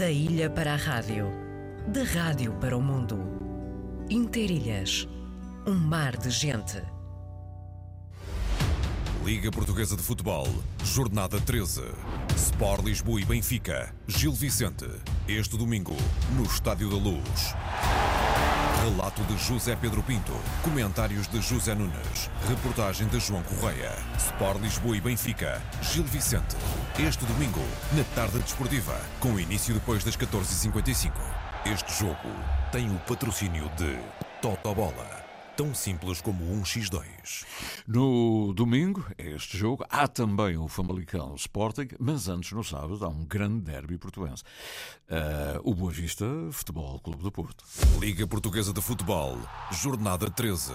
Da ilha para a rádio, da rádio para o mundo. Interilhas, um mar de gente. Liga Portuguesa de Futebol, Jornada 13. Sport Lisboa e Benfica, Gil Vicente. Este domingo, no Estádio da Luz. Relato de José Pedro Pinto. Comentários de José Nunes. Reportagem de João Correia. Sport Lisboa e Benfica. Gil Vicente. Este domingo, na tarde desportiva, com início depois das 14h55. Este jogo tem o patrocínio de Totobola. Tão simples como um X2. No domingo, este jogo, há também o Famalicão Sporting, mas antes, no sábado, há um grande derby portuense. Uh, o Boa Vista Futebol Clube do Porto. Liga Portuguesa de Futebol, Jornada 13.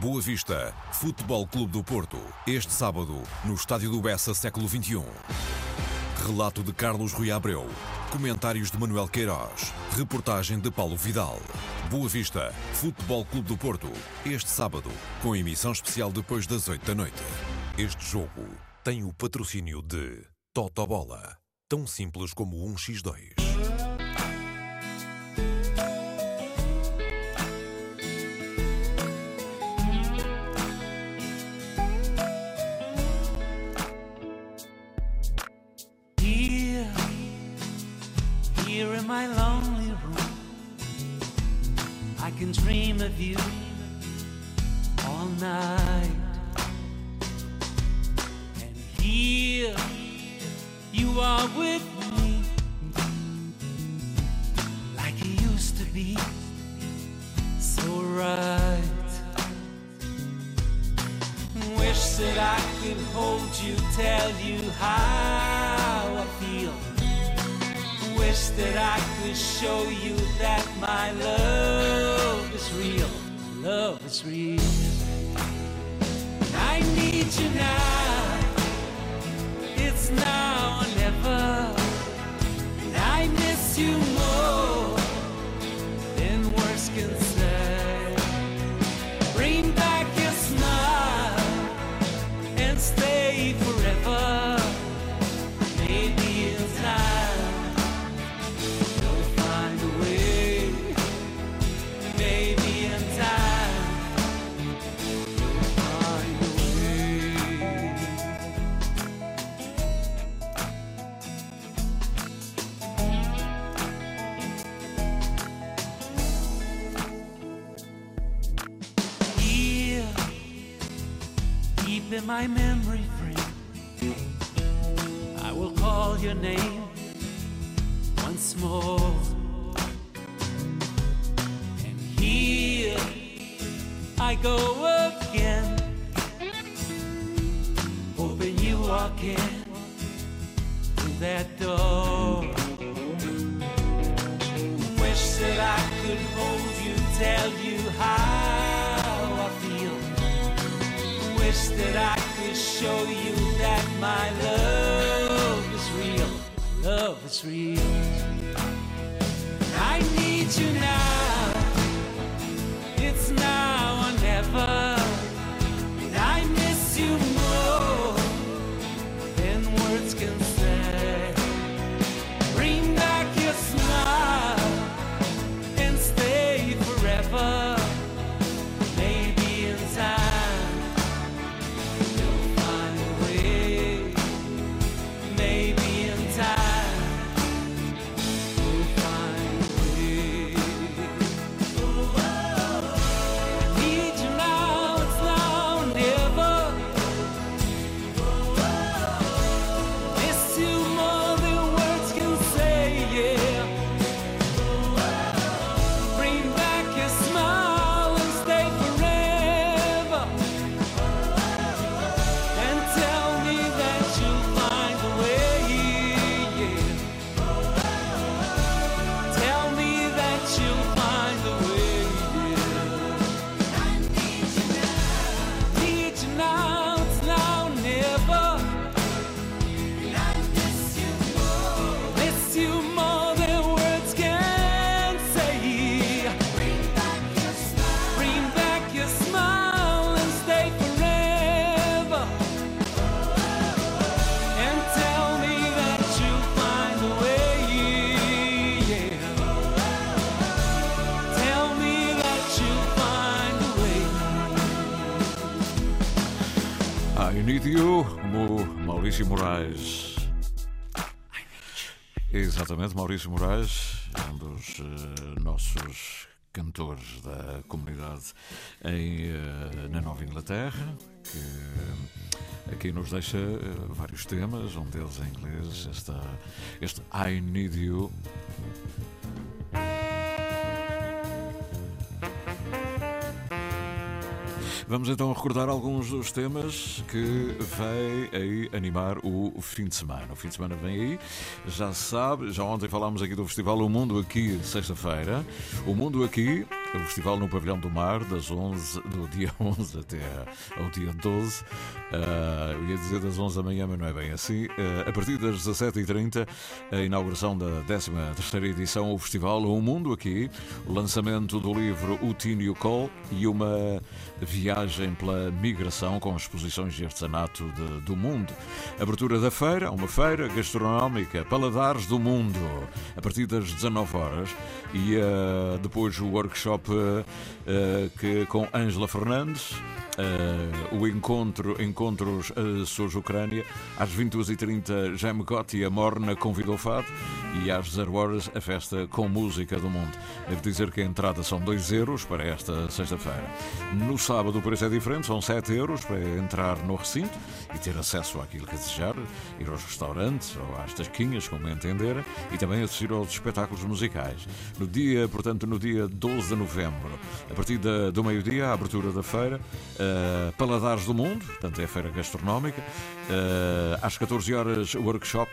Boa Vista, Futebol Clube do Porto. Este sábado, no Estádio do Bessa, século XXI. Relato de Carlos Rui Abreu. Comentários de Manuel Queiroz. Reportagem de Paulo Vidal. Boa Vista, Futebol Clube do Porto. Este sábado, com emissão especial depois das 8 da noite. Este jogo tem o patrocínio de Totobola. Tão simples como um X2. I can dream of you all night. And here, you are with me, like you used to be, so right. Wish that I could hold you, tell you how I feel. Wish that I could show you that my love is real. Love is real. I need you now. It's now or never. And I miss you I go again, hoping you walk in through that door. Wish that I could hold you, tell you how I feel. Wish that I could show you that my love is real. Love is real. I need you now. Maurício Moraes. Exatamente, Maurício Moraes um dos uh, nossos cantores da comunidade em, uh, na Nova Inglaterra, que aqui nos deixa uh, vários temas, um deles em inglês, esta, este I Need You. Vamos então recordar alguns dos temas que vem aí animar o fim de semana. O fim de semana vem aí, já sabe, já ontem falámos aqui do Festival O Mundo Aqui, sexta-feira. O Mundo Aqui o festival no Pavilhão do Mar, das 11, do dia 11 até ao dia 12. Uh, ah, eu ia dizer das 11 da manhã, mas não é bem assim. Uh, a partir das 17h30, a inauguração da 13 edição, o festival O Mundo Aqui, o lançamento do livro O Tínio Col e uma viagem pela migração com exposições de artesanato de, do mundo. Abertura da feira, uma feira gastronómica, Paladares do Mundo, a partir das 19 horas e uh, depois o workshop uh, que, com Ângela Fernandes, uh, o encontro Encontros uh, Ucrânia, às 22h30 Jaime Gotti, a Morna convidou Fado e às 0 horas a festa com música do mundo. Devo dizer que a entrada são 2 euros para esta sexta-feira. No sábado o preço é diferente, são 7 euros para entrar no recinto e ter acesso àquilo que desejar, ir aos restaurantes ou às tasquinhas, como entender, e também assistir aos espetáculos musicais. No dia, portanto, no dia 12 de novembro, a partir da, do meio-dia, a abertura da feira, uh, Paladares do Mundo, portanto é a feira gastronómica, uh, às 14 horas, workshop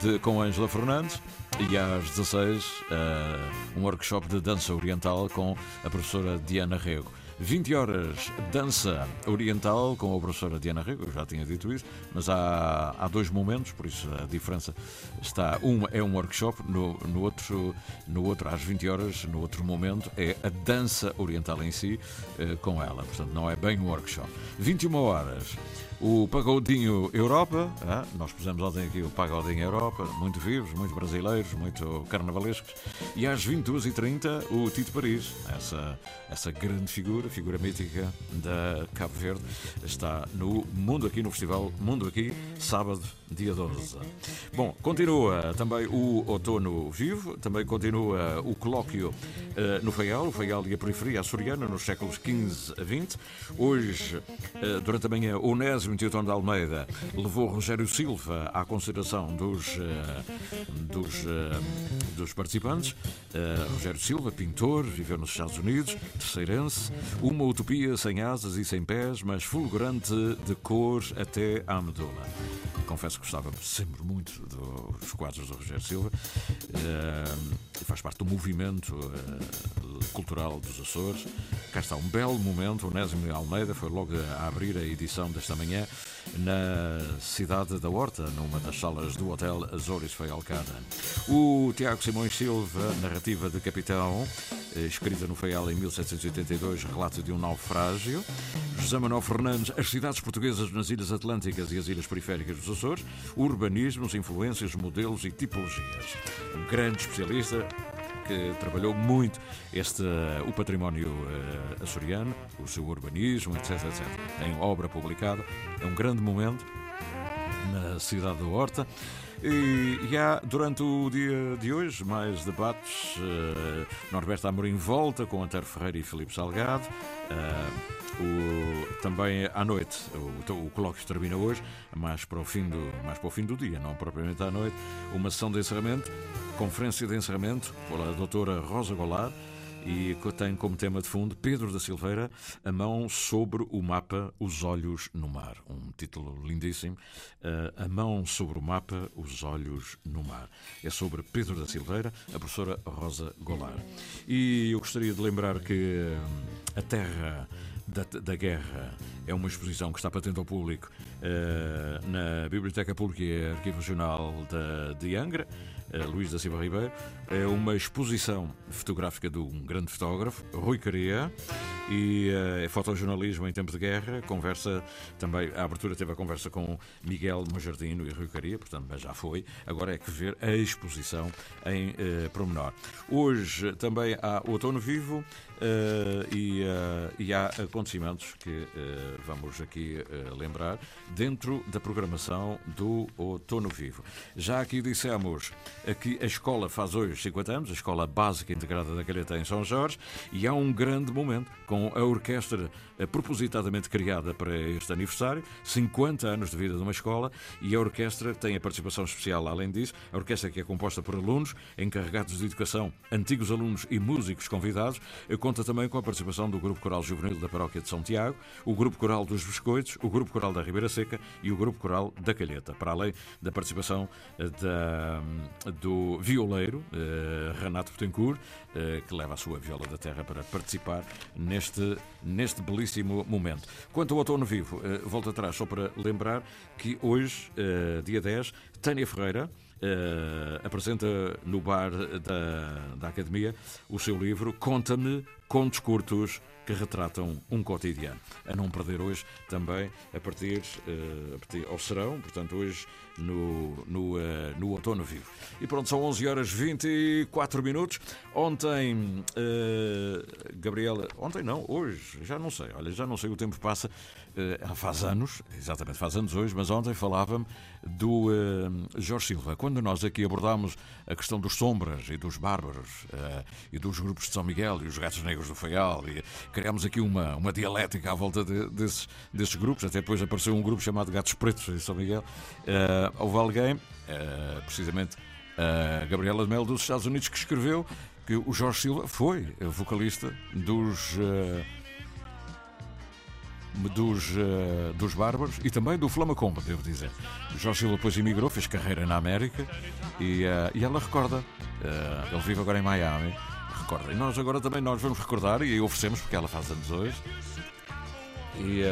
de, com Ângela Fernandes e às 16 uh, um workshop de dança oriental com a professora Diana Rego. 20 horas dança oriental com a professora Diana Rego, eu já tinha dito isso, mas há, há dois momentos, por isso a diferença está. Um é um workshop, no, no, outro, no outro, às 20 horas, no outro momento, é a dança oriental em si uh, com ela. Portanto, não é bem um workshop. 21 horas o Pagodinho Europa, ah, nós pusemos ontem aqui o Pagodinho Europa, muito vivos, muito brasileiros, muito carnavalescos, e às 22h30 o Tito Paris, essa, essa grande figura, figura mítica da Cabo Verde, está no Mundo Aqui, no Festival Mundo Aqui, sábado, dia 12. Bom, continua também o Outono Vivo, também continua o colóquio uh, no Faial, o Faial e a periferia açoriana nos séculos XV a XX. Hoje, uh, durante a manhã, o Onésio 28 de Almeida levou Rogério Silva à consideração dos, uh, dos, uh, dos participantes. Uh, Rogério Silva, pintor, viveu nos Estados Unidos, terceirense, uma utopia sem asas e sem pés, mas fulgurante de cor até à medula. Confesso que gostava sempre muito dos quadros do Rogério Silva. faz parte do movimento cultural dos Açores. Cá está um belo momento. O Almeida foi logo a abrir a edição desta manhã na cidade da Horta, numa das salas do Hotel Azores Feialcada. O Tiago Simões Silva, narrativa de capitão, escrita no Feial em 1782, relato de um naufrágio. José Manuel Fernandes, as cidades portuguesas nas Ilhas Atlânticas e as Ilhas Periféricas dos Açores, urbanismos, influências, modelos e tipologias. Um grande especialista que trabalhou muito este, uh, o património uh, açoriano, o seu urbanismo, etc, etc. Tem obra publicada, é um grande momento na cidade da Horta. E, e, há, durante o dia de hoje, mais debates. Uh, Norberto Amorim volta com Antero Ferreira e Filipe Salgado. Uh, o, também à noite, o, o colóquio termina hoje, mais para, o fim do, mais para o fim do dia, não propriamente à noite, uma sessão de encerramento, conferência de encerramento pela doutora Rosa Goulart, e tem como tema de fundo Pedro da Silveira, A Mão sobre o Mapa, Os Olhos no Mar. Um título lindíssimo. Uh, a Mão sobre o Mapa, Os Olhos no Mar. É sobre Pedro da Silveira, a professora Rosa Goulart. E eu gostaria de lembrar que uh, a Terra da, da, Guerra é uma exposição que está patente ao público uh, na Biblioteca Pública e Arquivo Regional de, de Angra. Luís da Silva Ribeiro, é uma exposição fotográfica de um grande fotógrafo, Rui Caria, e uh, é fotojornalismo em tempo de guerra. Conversa também, a abertura teve a conversa com Miguel Majardino e Rui Caria, portanto, mas já foi. Agora é que ver a exposição em uh, promenor. Hoje também há Outono Vivo, Uh, e, uh, e, há acontecimentos que uh, vamos aqui lembrar dentro da programação do Outono Vivo. Já aqui dissemos que a escola faz hoje 50 anos, a Escola Básica Integrada da Calheta em São Jorge, e há um grande momento com a orquestra propositadamente criada para este aniversário, 50 anos de vida de uma escola, e a orquestra tem a participação especial além disso, a orquestra que é composta por alunos, encarregados de educação, antigos alunos e músicos convidados, conta também com a participação do Grupo Coral Juvenil da Paróquia de São Tiago, o Grupo Coral dos Biscoitos, o Grupo Coral da Ribeira Seca e o Grupo Coral da Calheta, para além da participação eh, da, do violeiro eh, Renato Betancourt, eh, que leva a sua viola da terra para participar neste, neste belíssimo momento. Quanto ao Outono Vivo, volto atrás só para lembrar que hoje, dia 10, Tânia Ferreira, Uh, apresenta no bar da, da Academia o seu livro Conta-me Contos Curtos que retratam um cotidiano. A não perder hoje também a partir, uh, a partir ao serão, portanto, hoje no, no, uh, no Outono Vivo. E pronto, são 11 horas 24 minutos. Ontem, Gabriela, ontem não, hoje, já não sei, olha, já não sei, o tempo passa, faz anos, exatamente, faz anos hoje, mas ontem falava-me do Jorge Silva. Quando nós aqui abordámos a questão dos sombras e dos bárbaros e dos grupos de São Miguel e os gatos negros do Faial, e criámos aqui uma, uma dialética à volta de, desses, desses grupos, até depois apareceu um grupo chamado Gatos Pretos em São Miguel. Uh, houve alguém, uh, precisamente a Gabriela de Melo dos Estados Unidos, que escreveu que o Jorge Silva foi vocalista dos. Uh, dos, uh, dos Bárbaros e também do Flamacomba, devo dizer. Jorge Silva depois emigrou, fez carreira na América e, uh, e ela recorda. ele vive agora em Miami. Recorda. E nós agora também nós vamos recordar e oferecemos, porque ela faz anos hoje. E.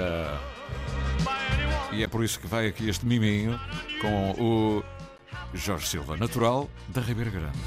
E é por isso que vai aqui este miminho com o Jorge Silva, natural da Ribeira Grande.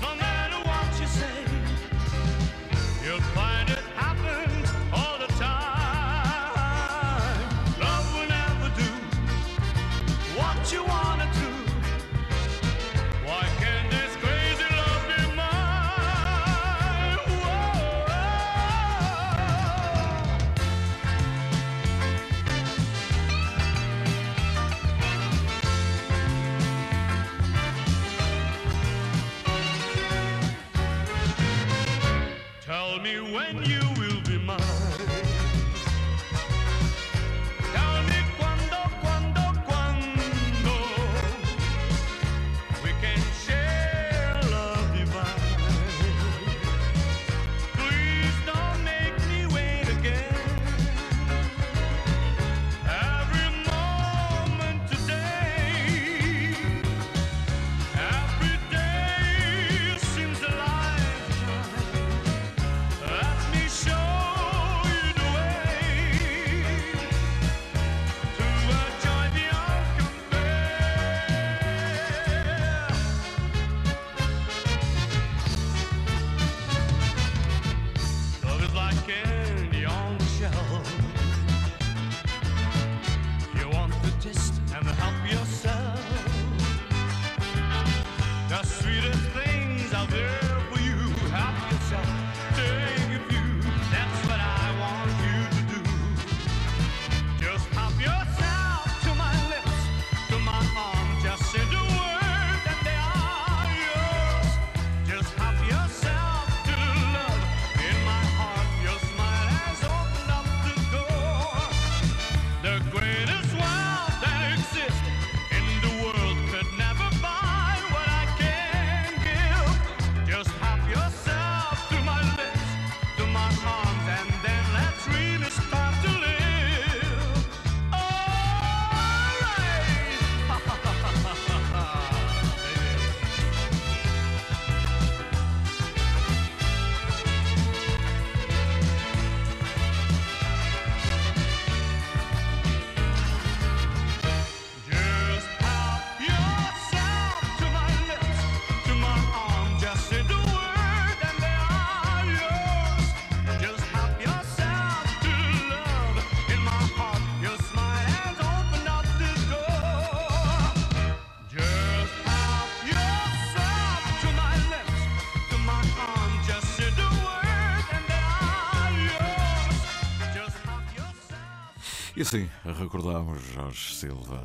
E assim, recordamos Jorge Silva.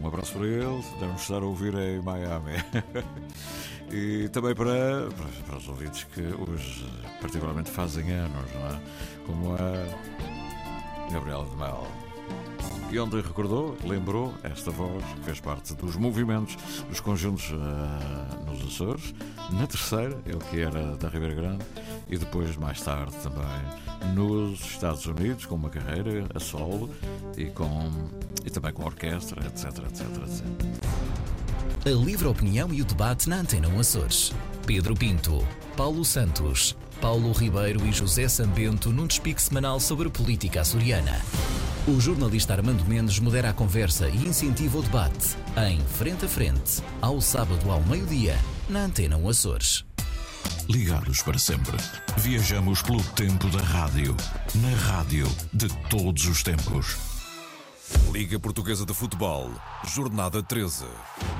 Um abraço para ele, devemos estar a ouvir em Miami. e também para, para, os ouvintes que hoje particularmente fazem anos, não é? Como a de Mel. E ontem recordou, lembrou esta voz que fez parte dos movimentos dos conjuntos uh, nos Açores, na terceira, ele que era da Ribeira Grande, e depois, mais tarde, também nos Estados Unidos, com uma carreira a solo e, com, e também com orquestra, etc, etc, etc. A livre opinião e o debate na Antena Açores. Pedro Pinto, Paulo Santos, Paulo Ribeiro e José Sambento num despique semanal sobre política açoriana. O jornalista Armando Mendes modera a conversa e incentiva o debate em Frente a Frente, ao sábado ao meio-dia, na Antena Açores. Ligados para sempre. Viajamos pelo tempo da rádio, na rádio de todos os tempos. Liga Portuguesa de Futebol, Jornada 13.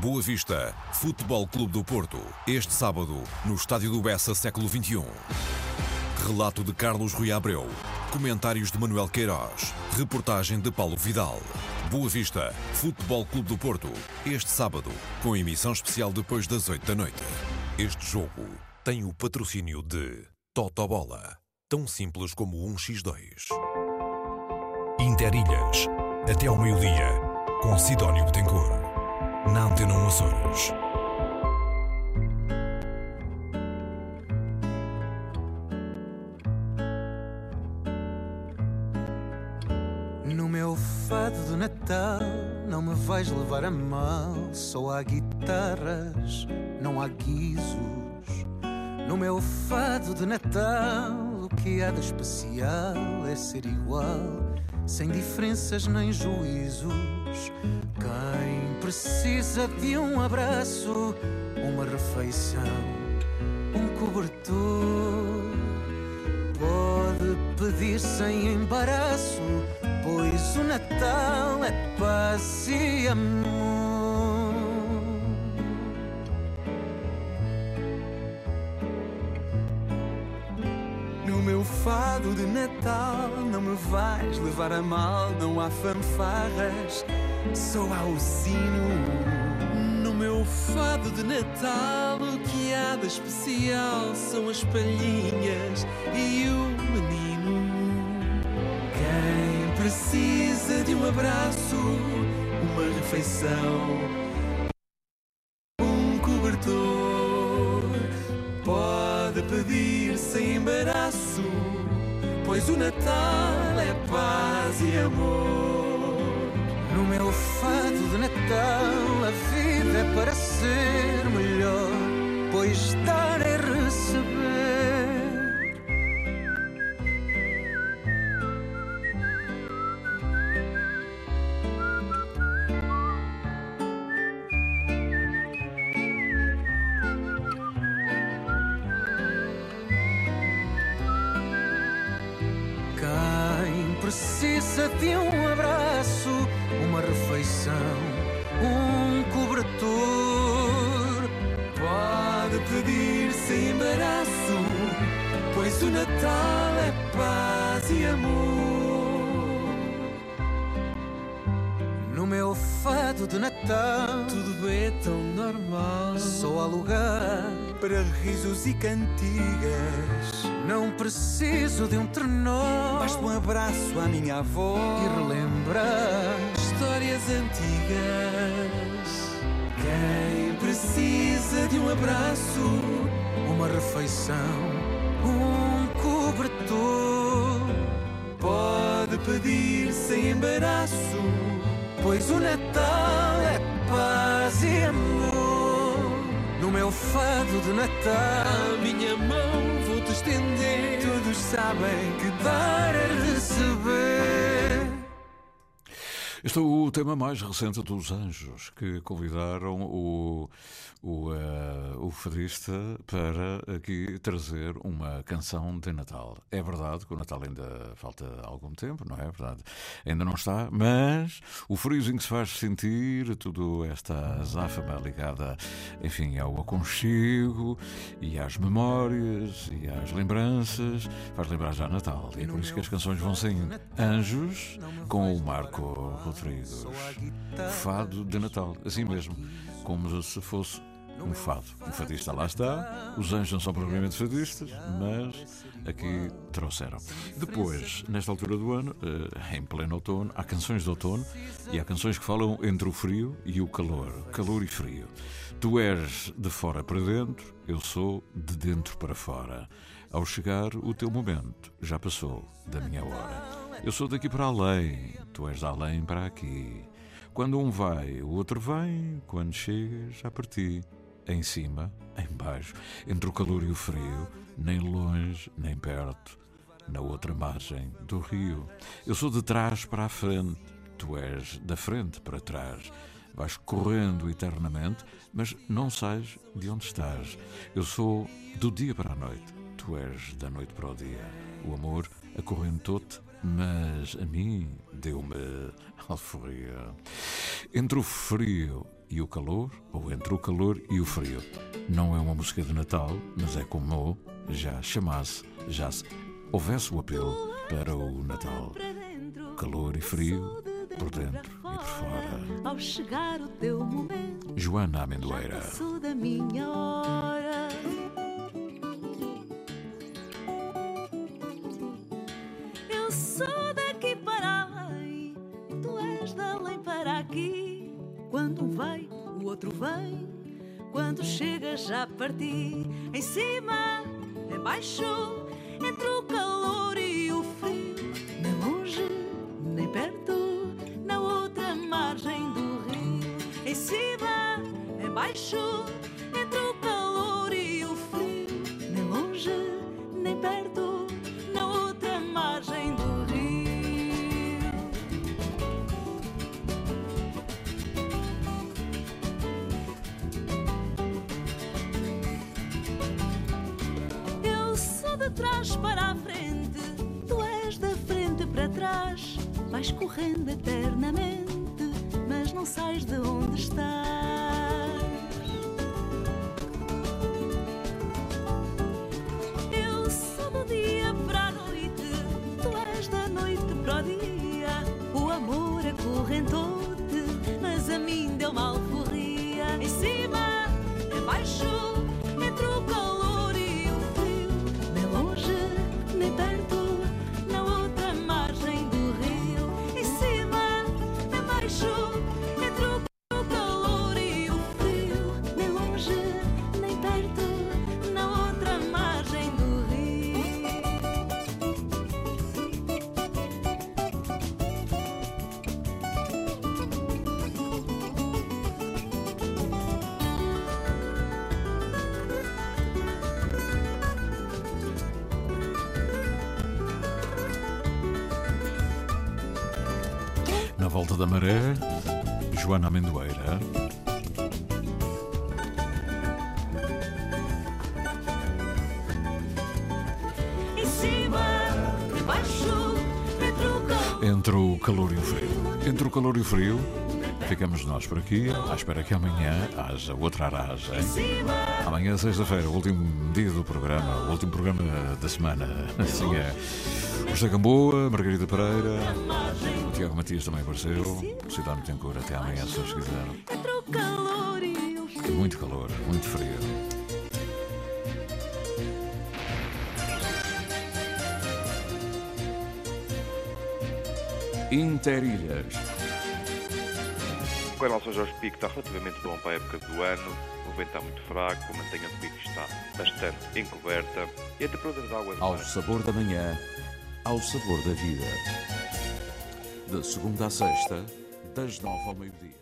Boa Vista, Futebol Clube do Porto. Este sábado, no Estádio do Bessa, século XXI. Relato de Carlos Rui Abreu. Comentários de Manuel Queiroz. Reportagem de Paulo Vidal. Boa Vista, Futebol Clube do Porto. Este sábado, com emissão especial depois das 8 da noite. Este jogo tem o patrocínio de Totobola. Tão simples como um x2. Interilhas. Até ao meio-dia. Com Sidónio Betancourt. Na Antena Açores. de Natal não me vais levar a mal. Só há guitarras, não há guizos. No meu fado de Natal, o que há de especial é ser igual, sem diferenças nem juízos. Quem precisa de um abraço, uma refeição, um cobertor, pode pedir sem embaraço pois o Natal é paz e amor. Meu fado de Natal não me vais levar a mal, não há fanfarras, só há o sino. No meu fado de Natal o que há de especial são as palhinhas e o precisa de um abraço, uma refeição, Natal é paz e amor. De um abraço, uma refeição, um cobertor. Pode pedir sem embaraço, pois o Natal é paz e amor. No meu fado de Natal, tudo é tão normal. Só há lugar para risos e cantigas não preciso de um trenó. Basta um abraço à minha avó e relembrar histórias antigas. Quem precisa de um abraço, uma refeição, um cobertor, pode pedir sem embaraço, pois o Natal é paz e amor. Meu fado de Natal, minha mão te estender. Todos sabem que dar é receber. Este é o tema mais recente dos Anjos, que convidaram o, o, uh, o fadista para aqui trazer uma canção de Natal. É verdade que o Natal ainda falta algum tempo, não é verdade? Ainda não está, mas o que se faz sentir, tudo esta azáfama ligada, enfim, ao aconchego e às memórias e às lembranças, faz lembrar já Natal. E é por isso que as canções vão saindo. Anjos com o Marco Rodrigues. Fado de Natal, assim mesmo, como se fosse um fado. Um fadista lá está. Os anjos não são propriamente fadistas, mas aqui trouxeram. Depois, nesta altura do ano, eh, em pleno outono, há canções de outono e há canções que falam entre o frio e o calor. Calor e frio. Tu és de fora para dentro, eu sou de dentro para fora. Ao chegar o teu momento, já passou da minha hora. Eu sou daqui para além, tu és de além para aqui. Quando um vai, o outro vem, quando chega, já parti. Em cima, em baixo, entre o calor e o frio, nem longe, nem perto, na outra margem do rio. Eu sou de trás para a frente, tu és da frente para trás. Vais correndo eternamente, mas não sais de onde estás. Eu sou do dia para a noite, tu és da noite para o dia. O amor acorrentou-te mas a mim deu-me alforria. Entre o frio e o calor, ou entre o calor e o frio. Não é uma música de Natal, mas é como já chamasse, já se houvesse o apelo para o Natal. Calor e frio, por dentro e por fora. Ao chegar o teu momento, Joana Amendoeira. Chega, já parti. Em cima, embaixo, entre o trás para a frente, tu és da frente para trás. Vais correndo eternamente, mas não sais de onde estás. Na volta da maré, Joana Amendoeira. Em cima, embaixo, entre o calor. Entre o calor e o frio. Entre o calor e o frio, ficamos nós por aqui, à espera que amanhã haja outra aragem. Amanhã, sexta-feira, o último dia do programa, o último programa da semana. Assim é. José Gamboa, Margarida Pereira, o Tiago Matias também apareceu, Cidade Tencourt, até amanhã, se o frio. Muito calor, muito frio. Interilhas. O canal São Jorge Pico está relativamente bom para a época do ano. O vento está muito fraco, a mantenha do pico está bastante encoberta e a temperatura da água Ao sabor da manhã, ao sabor da vida. De segunda a sexta, das nove ao meio-dia.